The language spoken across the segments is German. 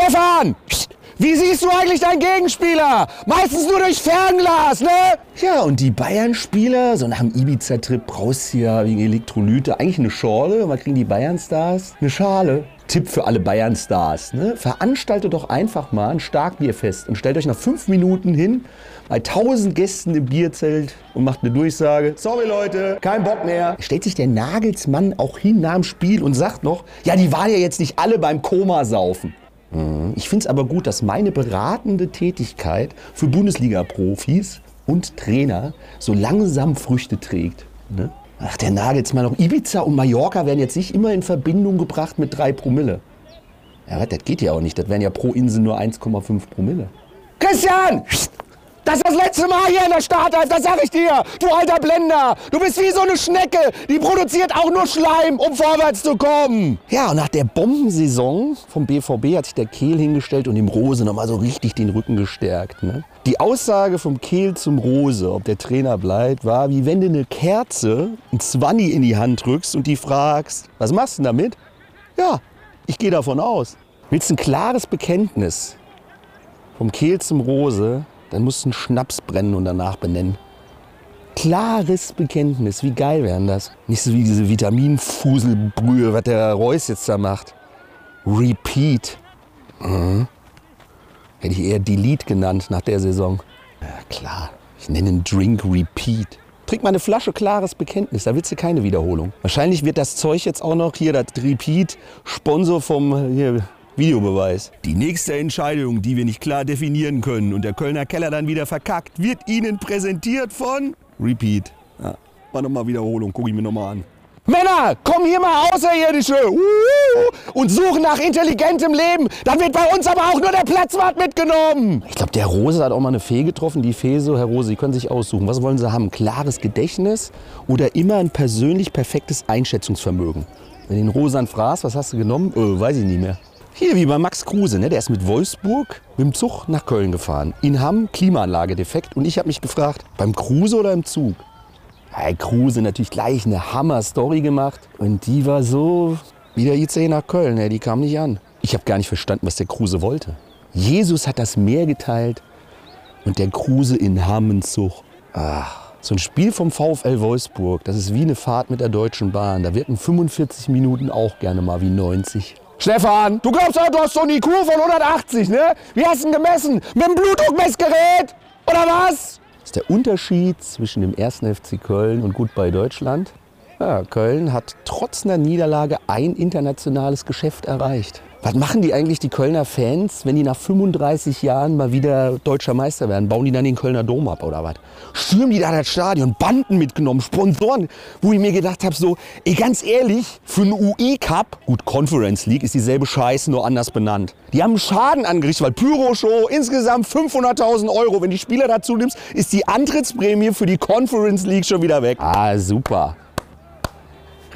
Stefan! Wie siehst du eigentlich deinen Gegenspieler? Meistens nur durch Fernglas, ne? Ja, und die Bayern-Spieler, so nach dem Ibiza-Trip brauchst du ja wegen Elektrolyte eigentlich eine Schorle. Was kriegen die Bayern-Stars? Eine Schale. Tipp für alle Bayern-Stars. Ne? Veranstaltet doch einfach mal ein Starkbierfest und stellt euch nach fünf Minuten hin bei 1000 Gästen im Bierzelt und macht eine Durchsage. Sorry Leute, kein Bock mehr. Stellt sich der Nagelsmann auch hin nach dem Spiel und sagt noch, ja, die waren ja jetzt nicht alle beim Koma saufen. Mhm. Ich finde es aber gut, dass meine beratende Tätigkeit für Bundesliga-Profis und Trainer so langsam Früchte trägt. Ne? Ach, der Nagelsmann, auch Ibiza und Mallorca werden jetzt nicht immer in Verbindung gebracht mit drei Promille. Ja, das geht ja auch nicht. Das wären ja pro Insel nur 1,5 Promille. Christian! Das ist das letzte Mal hier in der Startelf, das sag ich dir. Du alter Blender. Du bist wie so eine Schnecke. Die produziert auch nur Schleim, um vorwärts zu kommen. Ja, und nach der Bombensaison vom BVB hat sich der Kehl hingestellt und dem Rose nochmal so richtig den Rücken gestärkt. Ne? Die Aussage vom Kehl zum Rose, ob der Trainer bleibt, war, wie wenn du eine Kerze, ein Zwanni in die Hand drückst und die fragst, was machst du damit? Ja, ich gehe davon aus. Willst du ein klares Bekenntnis vom Kehl zum Rose, dann musst du einen Schnaps brennen und danach benennen. Klares Bekenntnis, wie geil wären das? Nicht so wie diese Vitaminfuselbrühe, was der Reus jetzt da macht. Repeat. Mhm. Hätte ich eher Delete genannt nach der Saison. Ja, klar. Ich nenne einen Drink Repeat. Trink mal eine Flasche klares Bekenntnis, da willst du keine Wiederholung. Wahrscheinlich wird das Zeug jetzt auch noch hier, das Repeat, Sponsor vom hier, Videobeweis. Die nächste Entscheidung, die wir nicht klar definieren können und der Kölner Keller dann wieder verkackt, wird Ihnen präsentiert von Repeat. Ja, war nochmal Wiederholung, gucke ich mir nochmal an. Männer, kommen hier mal Außerirdische und suchen nach intelligentem Leben. Dann wird bei uns aber auch nur der Platzwart mitgenommen. Ich glaube, der Rose hat auch mal eine Fee getroffen. Die Fee so, Herr Rose, Sie können sich aussuchen. Was wollen Sie haben? Klares Gedächtnis oder immer ein persönlich perfektes Einschätzungsvermögen? Wenn du den Rosan fragst, was hast du genommen? Äh, weiß ich nicht mehr. Hier wie bei Max Kruse, ne? der ist mit Wolfsburg mit dem Zug nach Köln gefahren. In Hamm Klimaanlage defekt und ich habe mich gefragt, beim Kruse oder im Zug? Hey, Kruse natürlich gleich eine Hammer-Story gemacht und die war so wie der IC nach Köln, ne? die kam nicht an. Ich habe gar nicht verstanden, was der Kruse wollte. Jesus hat das Meer geteilt und der Kruse in Hammenzug. Ach, so ein Spiel vom VfL Wolfsburg, das ist wie eine Fahrt mit der Deutschen Bahn. Da wirken 45 Minuten auch gerne mal wie 90. Stefan, du glaubst doch, du hast so eine IQ von 180, ne? Wie hast du denn gemessen? Mit dem Blutdruckmessgerät? Oder was? Ist der Unterschied zwischen dem 1. FC Köln und gut bei Deutschland. Ja, Köln hat trotz einer Niederlage ein internationales Geschäft erreicht. Was machen die eigentlich, die Kölner Fans, wenn die nach 35 Jahren mal wieder deutscher Meister werden? Bauen die dann den Kölner Dom ab oder was? Stürmen die da das Stadion, Banden mitgenommen, Sponsoren, wo ich mir gedacht habe, so, ey, ganz ehrlich, für einen UE-Cup, gut, Conference League ist dieselbe Scheiße, nur anders benannt. Die haben Schaden angerichtet, weil Pyro-Show, insgesamt 500.000 Euro. Wenn die Spieler dazu nimmst, ist die Antrittsprämie für die Conference League schon wieder weg. Ah, super.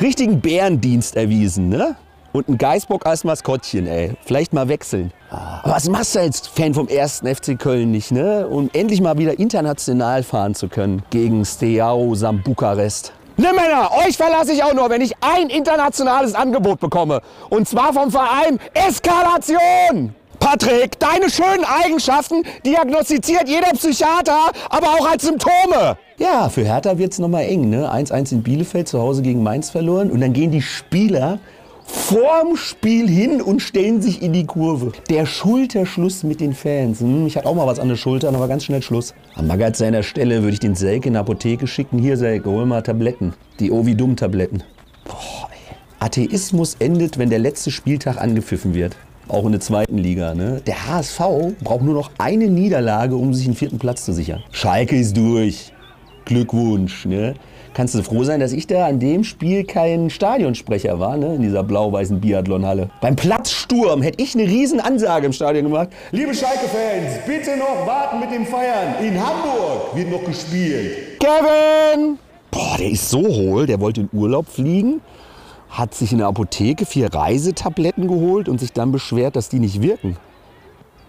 Richtigen Bärendienst erwiesen, ne? Und ein Geißbock als Maskottchen, ey. Vielleicht mal wechseln. Aber was machst du als Fan vom ersten FC Köln nicht, ne? Um endlich mal wieder international fahren zu können gegen Steaua Sam Bukarest. Ne Männer, euch verlasse ich auch nur, wenn ich ein internationales Angebot bekomme. Und zwar vom Verein Eskalation. Patrick, deine schönen Eigenschaften diagnostiziert jeder Psychiater, aber auch als Symptome. Ja, für Hertha wird es nochmal eng. Ne? 1-1 in Bielefeld, zu Hause gegen Mainz verloren. Und dann gehen die Spieler vorm Spiel hin und stellen sich in die Kurve. Der Schulterschluss mit den Fans. Hm, ich hatte auch mal was an der Schulter, aber ganz schnell Schluss. Am Magath seiner Stelle würde ich den Selke in die Apotheke schicken. Hier, Selke, hol mal Tabletten. Die Ovidum-Tabletten. Atheismus endet, wenn der letzte Spieltag angepfiffen wird. Auch in der zweiten Liga. Ne? Der HSV braucht nur noch eine Niederlage, um sich einen vierten Platz zu sichern. Schalke ist durch. Glückwunsch. Ne? Kannst du froh sein, dass ich da an dem Spiel kein Stadionsprecher war, ne? in dieser blau-weißen Biathlonhalle. Beim Platzsturm hätte ich eine riesen Ansage im Stadion gemacht. Liebe Schalke-Fans, bitte noch warten mit dem Feiern. In Hamburg wird noch gespielt. Kevin! Boah, der ist so hohl, der wollte in Urlaub fliegen, hat sich in der Apotheke vier Reisetabletten geholt und sich dann beschwert, dass die nicht wirken.